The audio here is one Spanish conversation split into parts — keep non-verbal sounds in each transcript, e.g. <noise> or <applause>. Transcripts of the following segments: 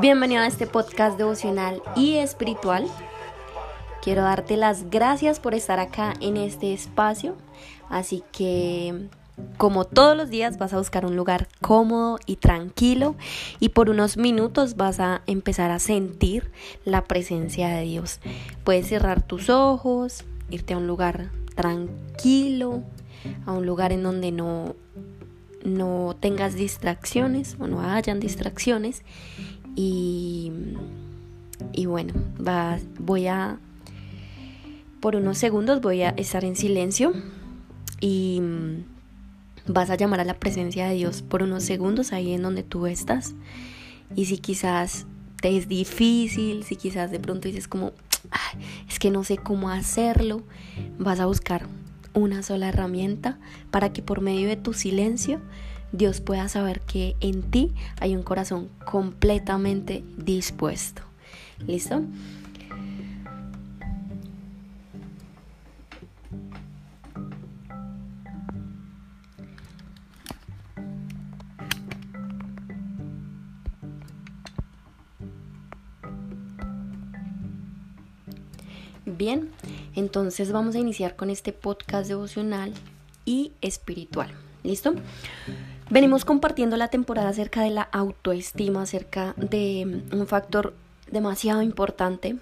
Bienvenido a este podcast devocional y espiritual. Quiero darte las gracias por estar acá en este espacio. Así que, como todos los días, vas a buscar un lugar cómodo y tranquilo y por unos minutos vas a empezar a sentir la presencia de Dios. Puedes cerrar tus ojos, irte a un lugar tranquilo, a un lugar en donde no, no tengas distracciones o no hayan distracciones. Y, y bueno, va, voy a, por unos segundos voy a estar en silencio y mm, vas a llamar a la presencia de Dios por unos segundos ahí en donde tú estás. Y si quizás te es difícil, si quizás de pronto dices como, "Ay, es que no sé cómo hacerlo, vas a buscar una sola herramienta para que por medio de tu silencio Dios pueda saber que en ti hay un corazón completamente dispuesto. ¿Listo? Bien, entonces vamos a iniciar con este podcast devocional y espiritual. ¿Listo? Venimos compartiendo la temporada acerca de la autoestima, acerca de un factor demasiado importante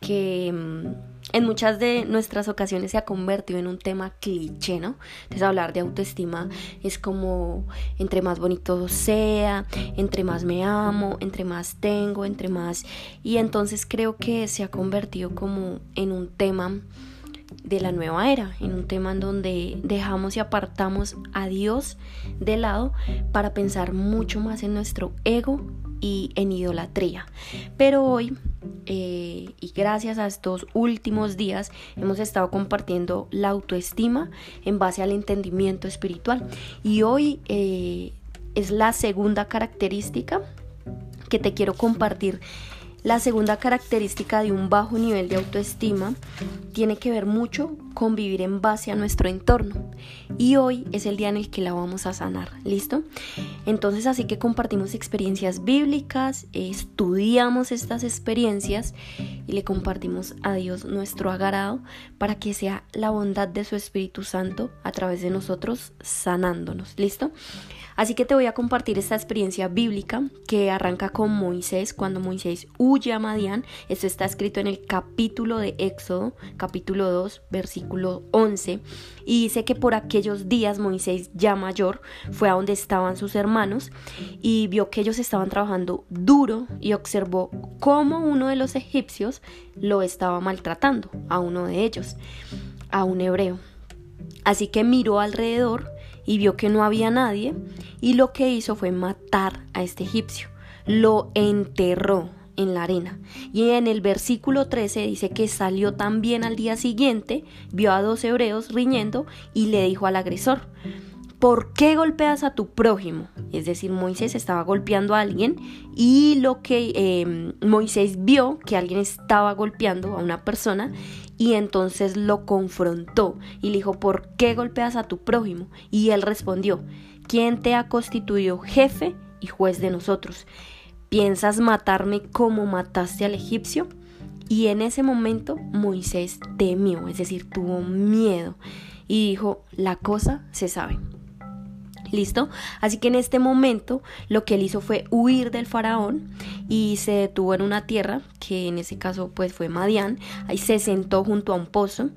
que mm, en muchas de nuestras ocasiones se ha convertido en un tema cliché, ¿no? Entonces hablar de autoestima es como entre más bonito sea, entre más me amo, entre más tengo, entre más... Y entonces creo que se ha convertido como en un tema de la nueva era, en un tema en donde dejamos y apartamos a Dios de lado para pensar mucho más en nuestro ego y en idolatría. Pero hoy, eh, y gracias a estos últimos días, hemos estado compartiendo la autoestima en base al entendimiento espiritual. Y hoy eh, es la segunda característica que te quiero compartir la segunda característica de un bajo nivel de autoestima tiene que ver mucho con vivir en base a nuestro entorno. Y hoy es el día en el que la vamos a sanar, ¿listo? Entonces así que compartimos experiencias bíblicas, estudiamos estas experiencias y le compartimos a Dios nuestro agrado para que sea la bondad de su Espíritu Santo a través de nosotros sanándonos, ¿listo? Así que te voy a compartir esta experiencia bíblica que arranca con Moisés cuando Moisés huye a Madián. Esto está escrito en el capítulo de Éxodo, capítulo 2, versículo 11. Y dice que por aquellos días Moisés ya mayor fue a donde estaban sus hermanos y vio que ellos estaban trabajando duro y observó cómo uno de los egipcios lo estaba maltratando a uno de ellos, a un hebreo. Así que miró alrededor y vio que no había nadie y lo que hizo fue matar a este egipcio. Lo enterró en la arena. Y en el versículo 13 dice que salió también al día siguiente, vio a dos hebreos riñendo y le dijo al agresor, ¿por qué golpeas a tu prójimo? Es decir, Moisés estaba golpeando a alguien y lo que eh, Moisés vio que alguien estaba golpeando a una persona y entonces lo confrontó y le dijo, ¿por qué golpeas a tu prójimo? Y él respondió, ¿quién te ha constituido jefe y juez de nosotros? ¿Piensas matarme como mataste al egipcio? Y en ese momento Moisés temió, es decir, tuvo miedo y dijo, la cosa se sabe. ¿Listo? Así que en este momento lo que él hizo fue huir del faraón y se detuvo en una tierra, que en ese caso pues fue Madián, ahí se sentó junto a un pozo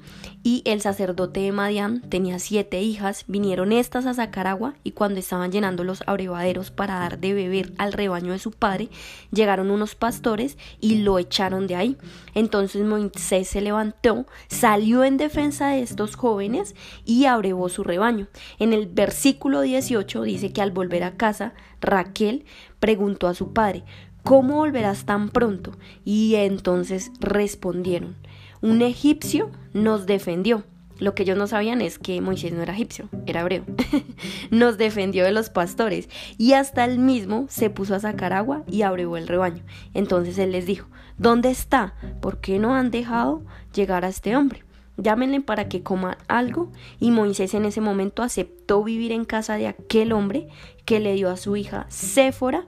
y el sacerdote de Madián tenía siete hijas, vinieron estas a sacar agua y cuando estaban llenando los abrevaderos para dar de beber al rebaño de su padre, llegaron unos pastores y lo echaron de ahí. Entonces Moisés se levantó, salió en defensa de estos jóvenes y abrevó su rebaño. En el versículo 18 dice que al volver a casa, Raquel preguntó a su padre, ¿Cómo volverás tan pronto? Y entonces respondieron, un egipcio nos defendió. Lo que ellos no sabían es que Moisés no era egipcio, era hebreo. <laughs> Nos defendió de los pastores y hasta él mismo se puso a sacar agua y abrió el rebaño. Entonces él les dijo, ¿dónde está? ¿Por qué no han dejado llegar a este hombre? Llámenle para que coma algo. Y Moisés en ese momento aceptó vivir en casa de aquel hombre que le dio a su hija Séfora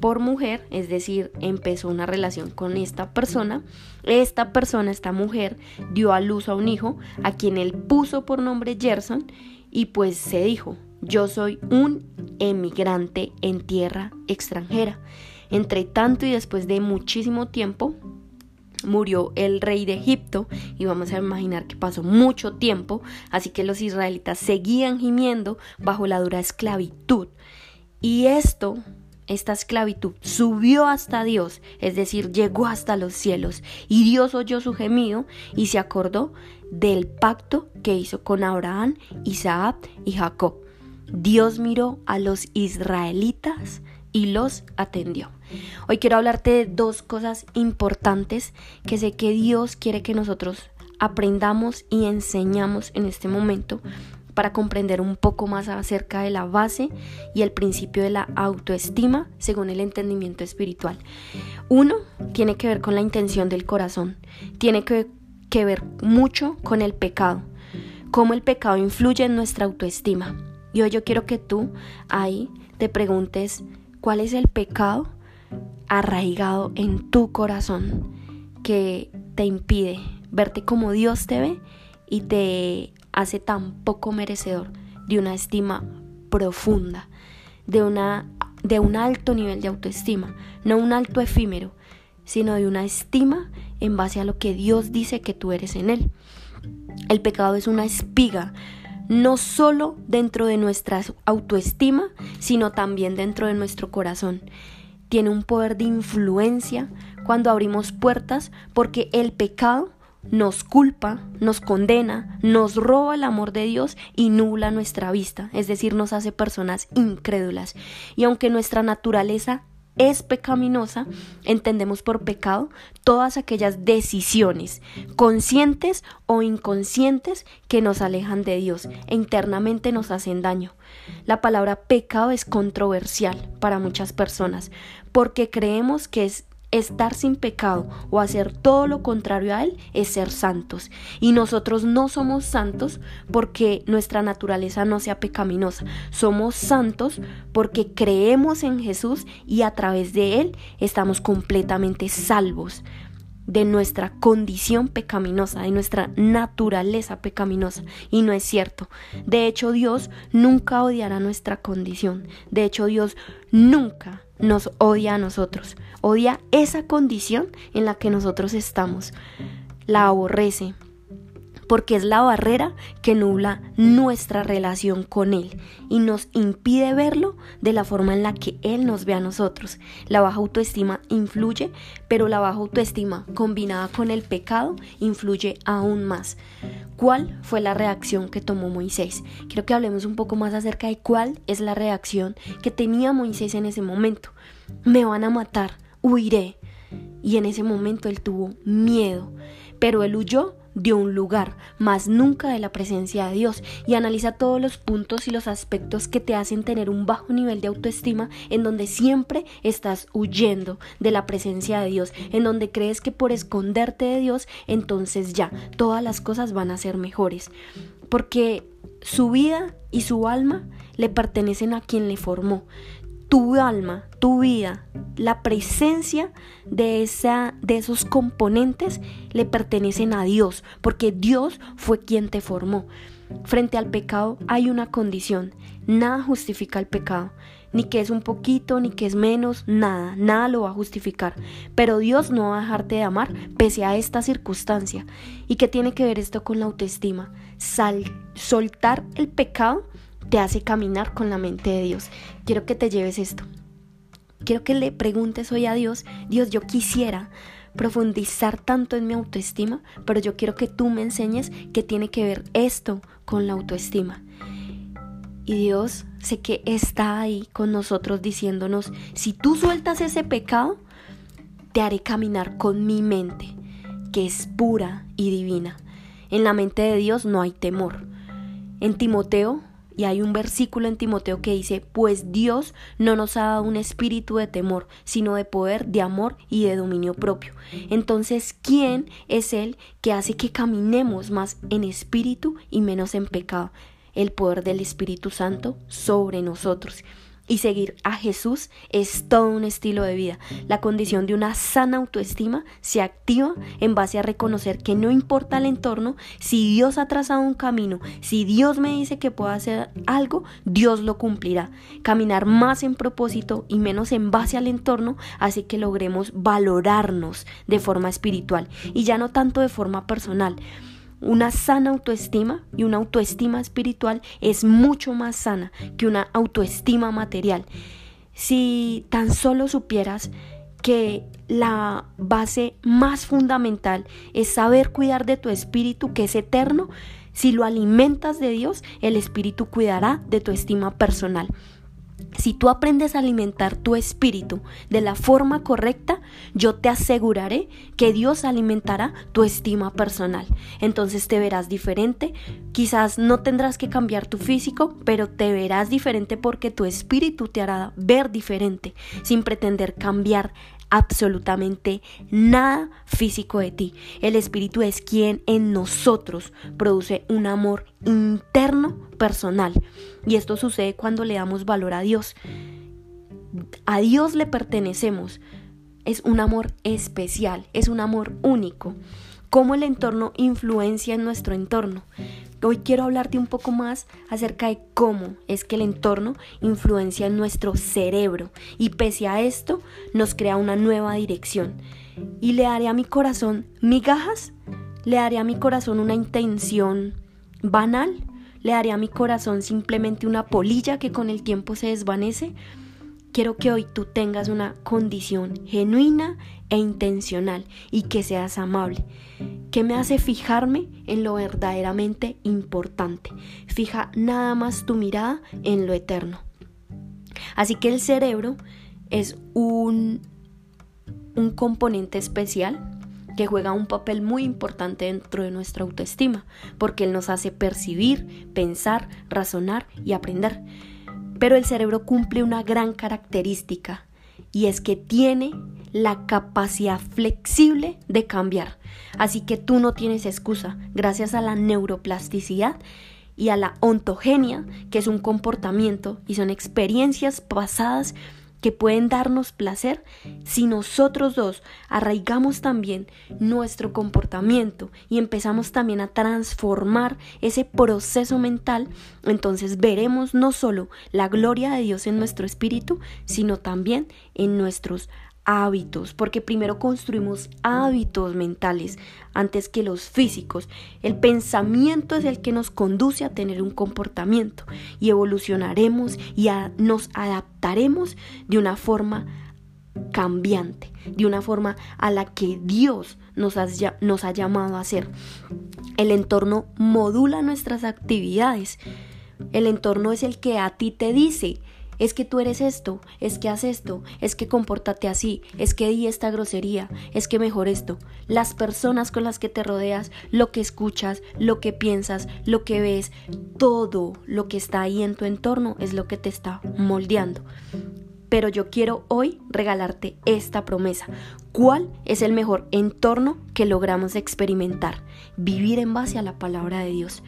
por mujer, es decir, empezó una relación con esta persona. Esta persona, esta mujer, dio a luz a un hijo a quien él puso por nombre Gerson y pues se dijo, yo soy un emigrante en tierra extranjera. Entre tanto y después de muchísimo tiempo, murió el rey de Egipto y vamos a imaginar que pasó mucho tiempo, así que los israelitas seguían gimiendo bajo la dura esclavitud. Y esto esta esclavitud subió hasta Dios, es decir, llegó hasta los cielos, y Dios oyó su gemido y se acordó del pacto que hizo con Abraham, Isaac y Jacob. Dios miró a los israelitas y los atendió. Hoy quiero hablarte de dos cosas importantes que sé que Dios quiere que nosotros aprendamos y enseñamos en este momento para comprender un poco más acerca de la base y el principio de la autoestima según el entendimiento espiritual. Uno tiene que ver con la intención del corazón, tiene que, ver mucho con el pecado, cómo el pecado influye en nuestra autoestima. Y hoy yo quiero que tú ahí te preguntes cuál es el pecado arraigado en tu corazón que te impide verte como Dios te ve y te hace tan poco merecedor de una estima profunda, de, una, de un alto nivel de autoestima, no un alto efímero, sino de una estima en base a lo que Dios dice que tú eres en Él. El pecado es una espiga, no solo dentro de nuestra autoestima, sino también dentro de nuestro corazón. Tiene un poder de influencia cuando abrimos puertas porque el pecado nos culpa, nos condena, nos roba el amor de Dios y nubla nuestra vista, es decir, nos hace personas incrédulas. Y aunque nuestra naturaleza es pecaminosa, entendemos por pecado todas aquellas decisiones, conscientes o inconscientes, que nos alejan de Dios e internamente nos hacen daño. La palabra pecado es controversial para muchas personas porque creemos que es estar sin pecado o hacer todo lo contrario a Él es ser santos. Y nosotros no somos santos porque nuestra naturaleza no sea pecaminosa. Somos santos porque creemos en Jesús y a través de Él estamos completamente salvos de nuestra condición pecaminosa, de nuestra naturaleza pecaminosa. Y no es cierto. De hecho, Dios nunca odiará nuestra condición. De hecho, Dios nunca nos odia a nosotros. Odia esa condición en la que nosotros estamos. La aborrece, porque es la barrera que nubla nuestra relación con Él y nos impide verlo de la forma en la que Él nos ve a nosotros. La baja autoestima influye, pero la baja autoestima combinada con el pecado influye aún más. ¿Cuál fue la reacción que tomó Moisés? Quiero que hablemos un poco más acerca de cuál es la reacción que tenía Moisés en ese momento. Me van a matar, huiré. Y en ese momento él tuvo miedo, pero él huyó de un lugar, más nunca de la presencia de Dios, y analiza todos los puntos y los aspectos que te hacen tener un bajo nivel de autoestima, en donde siempre estás huyendo de la presencia de Dios, en donde crees que por esconderte de Dios, entonces ya, todas las cosas van a ser mejores, porque su vida y su alma le pertenecen a quien le formó tu alma, tu vida, la presencia de, esa, de esos componentes le pertenecen a Dios, porque Dios fue quien te formó. Frente al pecado hay una condición. Nada justifica el pecado. Ni que es un poquito, ni que es menos, nada, nada lo va a justificar. Pero Dios no va a dejarte de amar pese a esta circunstancia. ¿Y qué tiene que ver esto con la autoestima? soltar el pecado te hace caminar con la mente de Dios. Quiero que te lleves esto. Quiero que le preguntes hoy a Dios, Dios, yo quisiera profundizar tanto en mi autoestima, pero yo quiero que tú me enseñes qué tiene que ver esto con la autoestima. Y Dios sé que está ahí con nosotros diciéndonos, si tú sueltas ese pecado, te haré caminar con mi mente, que es pura y divina. En la mente de Dios no hay temor. En Timoteo y hay un versículo en Timoteo que dice, pues Dios no nos ha dado un espíritu de temor, sino de poder, de amor y de dominio propio. Entonces, ¿quién es Él que hace que caminemos más en espíritu y menos en pecado? El poder del Espíritu Santo sobre nosotros. Y seguir a Jesús es todo un estilo de vida. La condición de una sana autoestima se activa en base a reconocer que no importa el entorno, si Dios ha trazado un camino, si Dios me dice que puedo hacer algo, Dios lo cumplirá. Caminar más en propósito y menos en base al entorno hace que logremos valorarnos de forma espiritual y ya no tanto de forma personal. Una sana autoestima y una autoestima espiritual es mucho más sana que una autoestima material. Si tan solo supieras que la base más fundamental es saber cuidar de tu espíritu que es eterno, si lo alimentas de Dios, el espíritu cuidará de tu estima personal. Si tú aprendes a alimentar tu espíritu de la forma correcta, yo te aseguraré que Dios alimentará tu estima personal. Entonces te verás diferente. Quizás no tendrás que cambiar tu físico, pero te verás diferente porque tu espíritu te hará ver diferente, sin pretender cambiar absolutamente nada físico de ti. El Espíritu es quien en nosotros produce un amor interno personal. Y esto sucede cuando le damos valor a Dios. A Dios le pertenecemos. Es un amor especial, es un amor único. Cómo el entorno influencia en nuestro entorno. Hoy quiero hablarte un poco más acerca de cómo es que el entorno influencia en nuestro cerebro y pese a esto nos crea una nueva dirección. Y le haré a mi corazón migajas, le haré a mi corazón una intención banal, le haré a mi corazón simplemente una polilla que con el tiempo se desvanece. Quiero que hoy tú tengas una condición genuina e intencional y que seas amable. ¿Qué me hace fijarme en lo verdaderamente importante? Fija nada más tu mirada en lo eterno. Así que el cerebro es un, un componente especial que juega un papel muy importante dentro de nuestra autoestima, porque él nos hace percibir, pensar, razonar y aprender. Pero el cerebro cumple una gran característica y es que tiene la capacidad flexible de cambiar. Así que tú no tienes excusa. Gracias a la neuroplasticidad y a la ontogenia, que es un comportamiento y son experiencias pasadas que pueden darnos placer si nosotros dos arraigamos también nuestro comportamiento y empezamos también a transformar ese proceso mental, entonces veremos no solo la gloria de Dios en nuestro espíritu, sino también en nuestros hábitos, porque primero construimos hábitos mentales antes que los físicos. El pensamiento es el que nos conduce a tener un comportamiento y evolucionaremos y nos adaptaremos de una forma cambiante, de una forma a la que Dios nos nos ha llamado a hacer. El entorno modula nuestras actividades. El entorno es el que a ti te dice, es que tú eres esto, es que haz esto, es que compórtate así, es que di esta grosería, es que mejor esto. Las personas con las que te rodeas, lo que escuchas, lo que piensas, lo que ves, todo lo que está ahí en tu entorno es lo que te está moldeando. Pero yo quiero hoy regalarte esta promesa. ¿Cuál es el mejor entorno que logramos experimentar? Vivir en base a la palabra de Dios.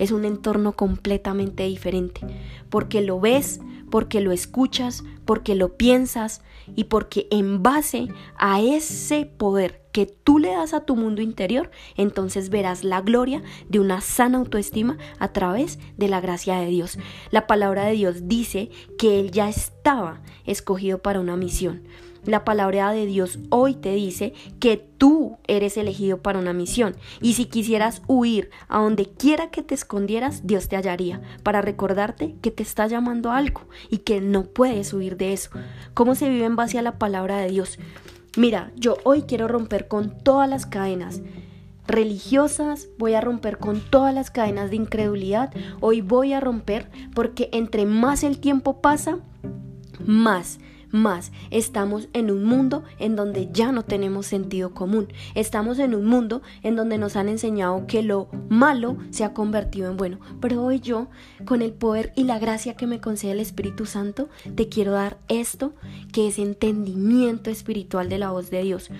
Es un entorno completamente diferente, porque lo ves, porque lo escuchas, porque lo piensas y porque en base a ese poder que tú le das a tu mundo interior, entonces verás la gloria de una sana autoestima a través de la gracia de Dios. La palabra de Dios dice que Él ya estaba escogido para una misión. La palabra de Dios hoy te dice que tú eres elegido para una misión y si quisieras huir a donde quiera que te escondieras, Dios te hallaría para recordarte que te está llamando a algo y que no puedes huir de eso. ¿Cómo se vive en base a la palabra de Dios? Mira, yo hoy quiero romper con todas las cadenas religiosas, voy a romper con todas las cadenas de incredulidad, hoy voy a romper porque entre más el tiempo pasa, más más estamos en un mundo en donde ya no tenemos sentido común. Estamos en un mundo en donde nos han enseñado que lo malo se ha convertido en bueno. Pero hoy yo, con el poder y la gracia que me concede el Espíritu Santo, te quiero dar esto, que es entendimiento espiritual de la voz de Dios.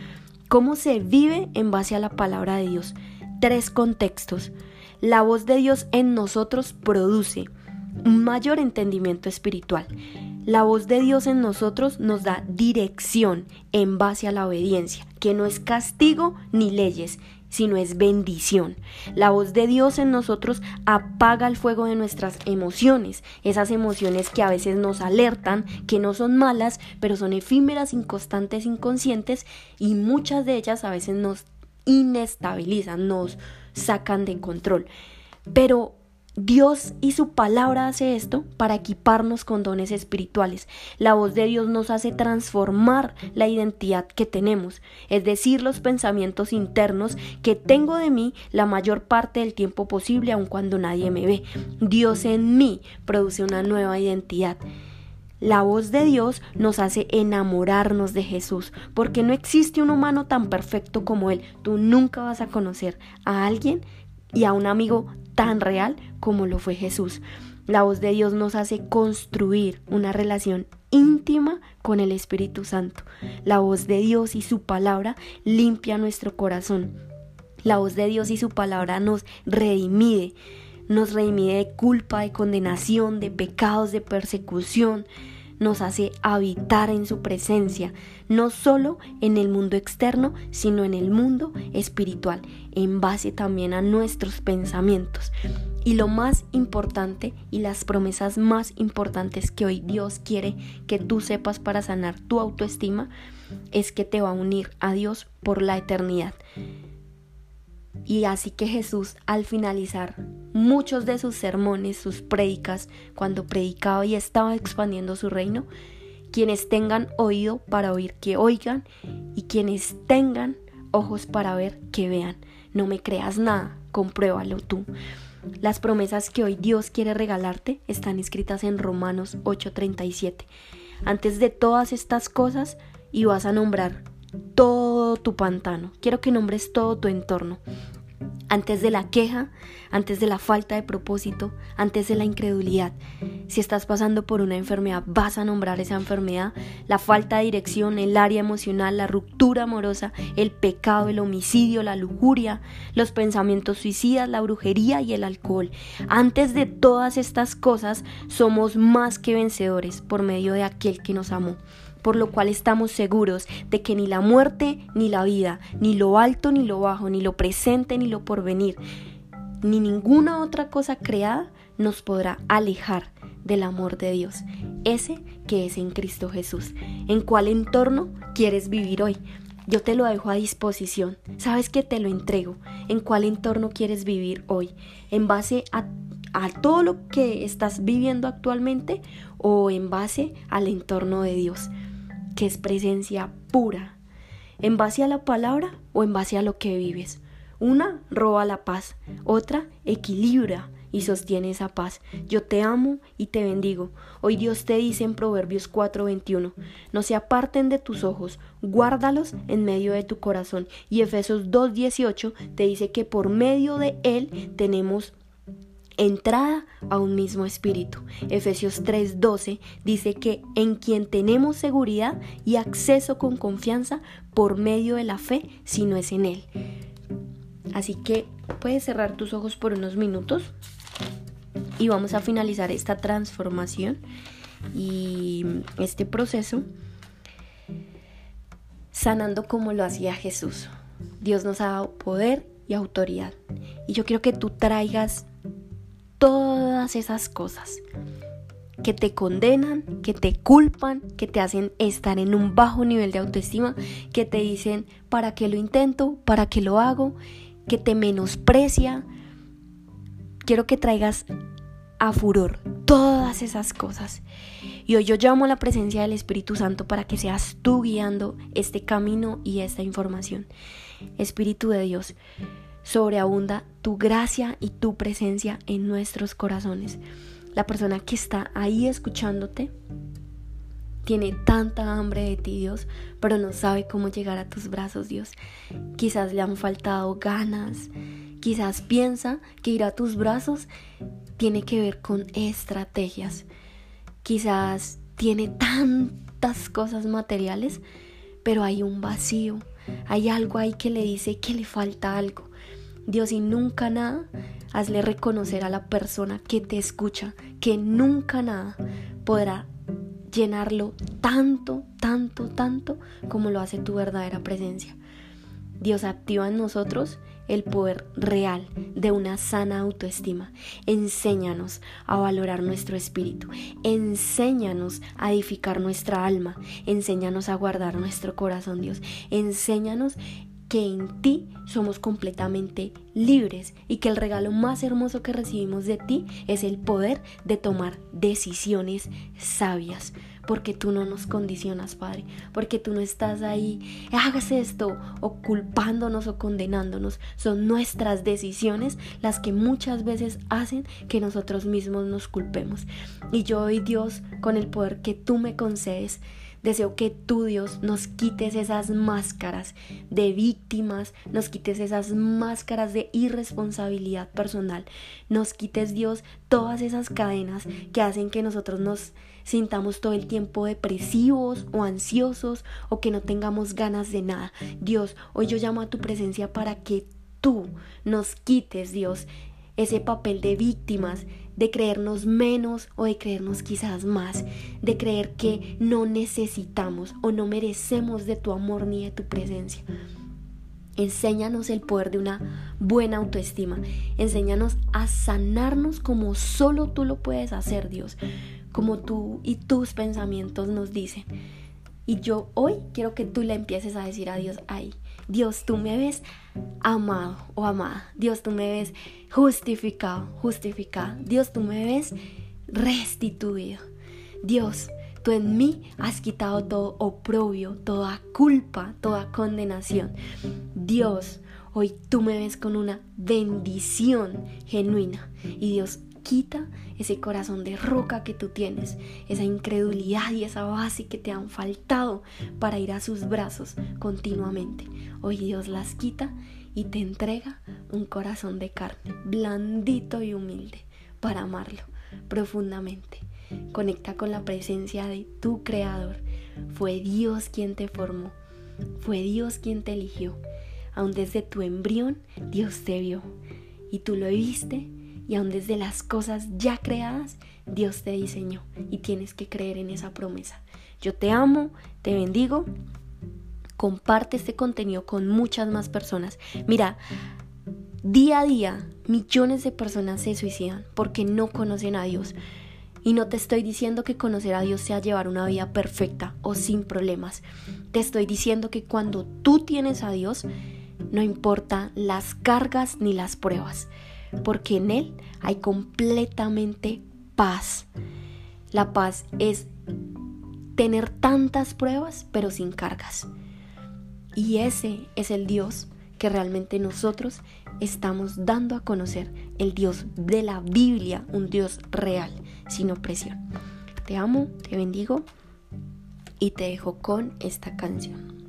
¿Cómo se vive en base a la palabra de Dios? Tres contextos. La voz de Dios en nosotros produce un mayor entendimiento espiritual. La voz de Dios en nosotros nos da dirección en base a la obediencia, que no es castigo ni leyes, sino es bendición. La voz de Dios en nosotros apaga el fuego de nuestras emociones, esas emociones que a veces nos alertan, que no son malas, pero son efímeras, inconstantes, inconscientes y muchas de ellas a veces nos inestabilizan, nos sacan de control. Pero Dios y su palabra hace esto para equiparnos con dones espirituales. La voz de Dios nos hace transformar la identidad que tenemos, es decir, los pensamientos internos que tengo de mí la mayor parte del tiempo posible, aun cuando nadie me ve. Dios en mí produce una nueva identidad. La voz de Dios nos hace enamorarnos de Jesús, porque no existe un humano tan perfecto como Él. Tú nunca vas a conocer a alguien y a un amigo tan real como lo fue Jesús. La voz de Dios nos hace construir una relación íntima con el Espíritu Santo. La voz de Dios y su palabra limpia nuestro corazón. La voz de Dios y su palabra nos redimide, nos redimide de culpa, de condenación, de pecados, de persecución, nos hace habitar en su presencia, no solo en el mundo externo, sino en el mundo espiritual, en base también a nuestros pensamientos. Y lo más importante y las promesas más importantes que hoy Dios quiere que tú sepas para sanar tu autoestima es que te va a unir a Dios por la eternidad. Y así que Jesús, al finalizar muchos de sus sermones, sus prédicas, cuando predicaba y estaba expandiendo su reino, quienes tengan oído para oír, que oigan, y quienes tengan ojos para ver, que vean. No me creas nada, compruébalo tú. Las promesas que hoy Dios quiere regalarte están escritas en Romanos 8:37. Antes de todas estas cosas, y vas a nombrar todo tu pantano. Quiero que nombres todo tu entorno. Antes de la queja, antes de la falta de propósito, antes de la incredulidad. Si estás pasando por una enfermedad, vas a nombrar esa enfermedad, la falta de dirección, el área emocional, la ruptura amorosa, el pecado, el homicidio, la lujuria, los pensamientos suicidas, la brujería y el alcohol. Antes de todas estas cosas, somos más que vencedores por medio de aquel que nos amó por lo cual estamos seguros de que ni la muerte ni la vida, ni lo alto ni lo bajo, ni lo presente ni lo porvenir, ni ninguna otra cosa creada nos podrá alejar del amor de Dios, ese que es en Cristo Jesús. ¿En cuál entorno quieres vivir hoy? Yo te lo dejo a disposición. Sabes que te lo entrego. ¿En cuál entorno quieres vivir hoy? ¿En base a, a todo lo que estás viviendo actualmente o en base al entorno de Dios? Que es presencia pura, en base a la palabra o en base a lo que vives. Una roba la paz, otra equilibra y sostiene esa paz. Yo te amo y te bendigo. Hoy Dios te dice en Proverbios 4:21, no se aparten de tus ojos, guárdalos en medio de tu corazón. Y Efesios 2:18 te dice que por medio de Él tenemos entrada a un mismo espíritu. Efesios 3:12 dice que en quien tenemos seguridad y acceso con confianza por medio de la fe, si no es en Él. Así que puedes cerrar tus ojos por unos minutos y vamos a finalizar esta transformación y este proceso sanando como lo hacía Jesús. Dios nos ha dado poder y autoridad. Y yo quiero que tú traigas todas esas cosas que te condenan, que te culpan, que te hacen estar en un bajo nivel de autoestima, que te dicen, ¿para qué lo intento? ¿Para qué lo hago? Que te menosprecia. Quiero que traigas a furor todas esas cosas. Y hoy yo llamo a la presencia del Espíritu Santo para que seas tú guiando este camino y esta información. Espíritu de Dios, sobreabunda tu gracia y tu presencia en nuestros corazones. La persona que está ahí escuchándote tiene tanta hambre de ti, Dios, pero no sabe cómo llegar a tus brazos, Dios. Quizás le han faltado ganas, quizás piensa que ir a tus brazos tiene que ver con estrategias. Quizás tiene tantas cosas materiales, pero hay un vacío, hay algo ahí que le dice que le falta algo. Dios y nunca nada, hazle reconocer a la persona que te escucha que nunca nada podrá llenarlo tanto, tanto, tanto como lo hace tu verdadera presencia. Dios activa en nosotros el poder real de una sana autoestima. Enséñanos a valorar nuestro espíritu. Enséñanos a edificar nuestra alma. Enséñanos a guardar nuestro corazón, Dios. Enséñanos que en ti somos completamente libres y que el regalo más hermoso que recibimos de ti es el poder de tomar decisiones sabias porque tú no nos condicionas, Padre, porque tú no estás ahí, hágase esto, o culpándonos o condenándonos. Son nuestras decisiones las que muchas veces hacen que nosotros mismos nos culpemos. Y yo hoy, Dios, con el poder que tú me concedes, Deseo que tú, Dios, nos quites esas máscaras de víctimas, nos quites esas máscaras de irresponsabilidad personal, nos quites, Dios, todas esas cadenas que hacen que nosotros nos sintamos todo el tiempo depresivos o ansiosos o que no tengamos ganas de nada. Dios, hoy yo llamo a tu presencia para que tú nos quites, Dios, ese papel de víctimas, de creernos menos o de creernos quizás más, de creer que no necesitamos o no merecemos de tu amor ni de tu presencia. Enséñanos el poder de una buena autoestima. Enséñanos a sanarnos como solo tú lo puedes hacer, Dios. Como tú y tus pensamientos nos dicen. Y yo hoy quiero que tú le empieces a decir a Dios, ay, Dios, tú me ves amado o amada. Dios, tú me ves justificado, justificada. Dios, tú me ves restituido. Dios, tú en mí has quitado todo oprobio, toda culpa, toda condenación. Dios, hoy tú me ves con una bendición genuina. Y Dios, quita ese corazón de roca que tú tienes, esa incredulidad y esa base que te han faltado para ir a sus brazos continuamente. Hoy Dios las quita y te entrega un corazón de carne, blandito y humilde, para amarlo profundamente. Conecta con la presencia de tu Creador. Fue Dios quien te formó, fue Dios quien te eligió. Aún desde tu embrión, Dios te vio y tú lo viste y aún desde las cosas ya creadas, Dios te diseñó y tienes que creer en esa promesa. Yo te amo, te bendigo. Comparte este contenido con muchas más personas. Mira, día a día millones de personas se suicidan porque no conocen a Dios. Y no te estoy diciendo que conocer a Dios sea llevar una vida perfecta o sin problemas. Te estoy diciendo que cuando tú tienes a Dios, no importa las cargas ni las pruebas porque en Él hay completamente paz. La paz es tener tantas pruebas pero sin cargas. Y ese es el Dios que realmente nosotros estamos dando a conocer, el Dios de la Biblia, un Dios real, sin opresión. Te amo, te bendigo y te dejo con esta canción.